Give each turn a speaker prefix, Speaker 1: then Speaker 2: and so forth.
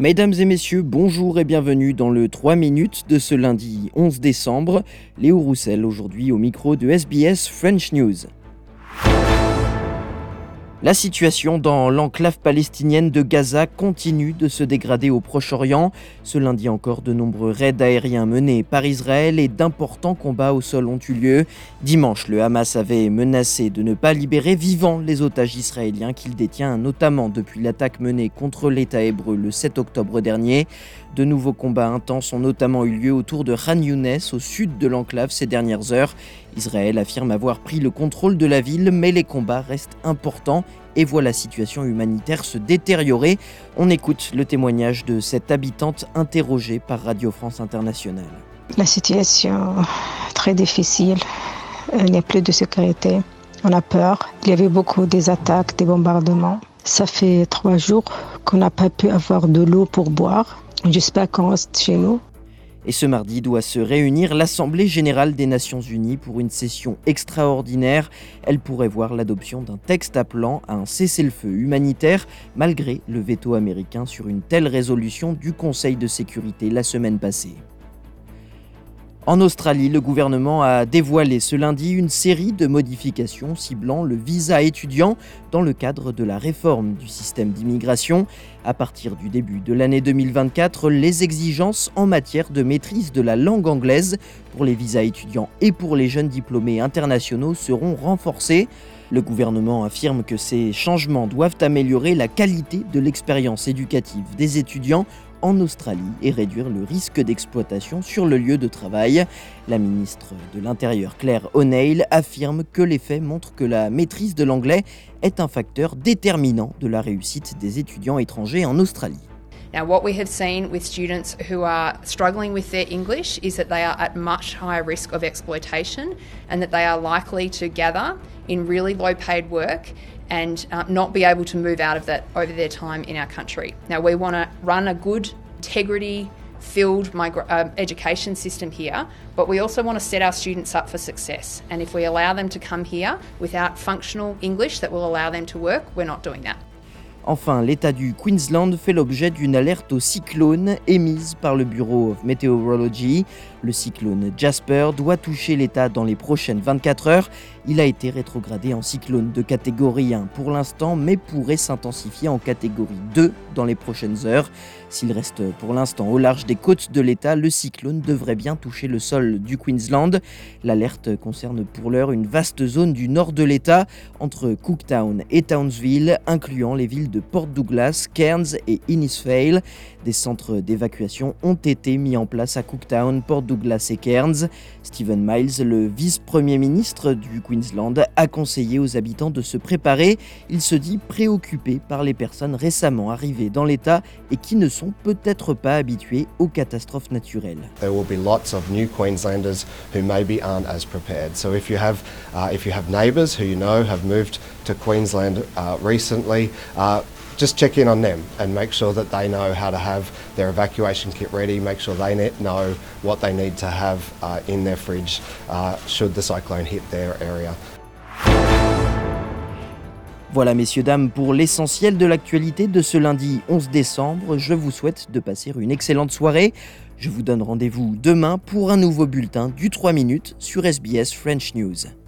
Speaker 1: Mesdames et messieurs, bonjour et bienvenue dans le 3 minutes de ce lundi 11 décembre. Léo Roussel aujourd'hui au micro de SBS French News. La situation dans l'enclave palestinienne de Gaza continue de se dégrader au Proche-Orient. Ce lundi encore, de nombreux raids aériens menés par Israël et d'importants combats au sol ont eu lieu. Dimanche, le Hamas avait menacé de ne pas libérer vivants les otages israéliens qu'il détient notamment depuis l'attaque menée contre l'État hébreu le 7 octobre dernier. De nouveaux combats intenses ont notamment eu lieu autour de Khan Younes, au sud de l'enclave, ces dernières heures. Israël affirme avoir pris le contrôle de la ville, mais les combats restent importants et voient la situation humanitaire se détériorer. On écoute le témoignage de cette habitante interrogée par Radio France Internationale.
Speaker 2: La situation très difficile. Il n'y a plus de sécurité. On a peur. Il y avait beaucoup des attaques, des bombardements. Ça fait trois jours qu'on n'a pas pu avoir de l'eau pour boire. J'espère qu'on reste chez nous.
Speaker 1: Et ce mardi doit se réunir l'Assemblée générale des Nations unies pour une session extraordinaire. Elle pourrait voir l'adoption d'un texte appelant à un cessez-le-feu humanitaire, malgré le veto américain sur une telle résolution du Conseil de sécurité la semaine passée. En Australie, le gouvernement a dévoilé ce lundi une série de modifications ciblant le visa étudiant dans le cadre de la réforme du système d'immigration. À partir du début de l'année 2024, les exigences en matière de maîtrise de la langue anglaise pour les visas étudiants et pour les jeunes diplômés internationaux seront renforcées. Le gouvernement affirme que ces changements doivent améliorer la qualité de l'expérience éducative des étudiants en Australie et réduire le risque d'exploitation sur le lieu de travail. La ministre de l'Intérieur Claire O'Neill affirme que les faits montrent que la maîtrise de l'anglais est un facteur déterminant de la réussite des étudiants étrangers en Australie.
Speaker 3: Now, what we have seen with students who are struggling with their English is that they are at much higher risk of exploitation and that they are likely to gather in really low paid work and uh, not be able to move out of that over their time in our country. Now, we want to run a good, integrity filled migra- uh, education system here, but we also want to set our students up for success. And if we allow them to come here without functional English that will allow them to work, we're not doing that.
Speaker 1: Enfin, l'État du Queensland fait l'objet d'une alerte au cyclone émise par le Bureau of Meteorology. Le cyclone Jasper doit toucher l'État dans les prochaines 24 heures. Il a été rétrogradé en cyclone de catégorie 1 pour l'instant, mais pourrait s'intensifier en catégorie 2 dans les prochaines heures. S'il reste pour l'instant au large des côtes de l'État, le cyclone devrait bien toucher le sol du Queensland. L'alerte concerne pour l'heure une vaste zone du nord de l'État, entre Cooktown et Townsville, incluant les de Port Douglas, Cairns et Innisfail. Des centres d'évacuation ont été mis en place à Cooktown, Port Douglas et Cairns. Stephen Miles, le vice-premier ministre du Queensland, a conseillé aux habitants de se préparer. Il se dit préoccupé par les personnes récemment arrivées dans l'État et qui ne sont peut-être pas habituées aux catastrophes naturelles.
Speaker 4: There will be lots of new Queenslanders who maybe aren't as prepared. So if you have, uh, if you have who you know have moved to Queensland uh, uh, just check in on them and make sure that they know how to have their evacuation kit ready, make sure they know what they need to have uh, in their fridge uh, should the cyclone hit their area.
Speaker 1: Voilà messieurs, dames, pour l'essentiel de l'actualité de ce lundi 11 décembre. Je vous souhaite de passer une excellente soirée. Je vous donne rendez-vous demain pour un nouveau bulletin du 3 minutes sur SBS French News.